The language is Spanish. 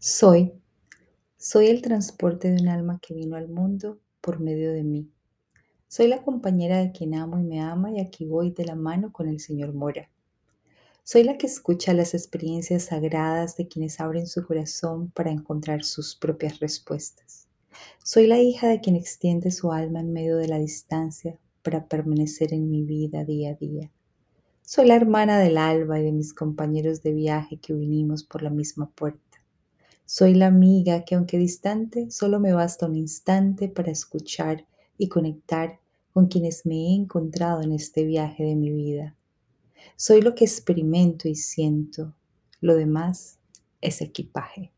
Soy, soy el transporte de un alma que vino al mundo por medio de mí. Soy la compañera de quien amo y me ama y aquí voy de la mano con el Señor Mora. Soy la que escucha las experiencias sagradas de quienes abren su corazón para encontrar sus propias respuestas. Soy la hija de quien extiende su alma en medio de la distancia para permanecer en mi vida día a día. Soy la hermana del alba y de mis compañeros de viaje que vinimos por la misma puerta. Soy la amiga que aunque distante, solo me basta un instante para escuchar y conectar con quienes me he encontrado en este viaje de mi vida. Soy lo que experimento y siento, lo demás es equipaje.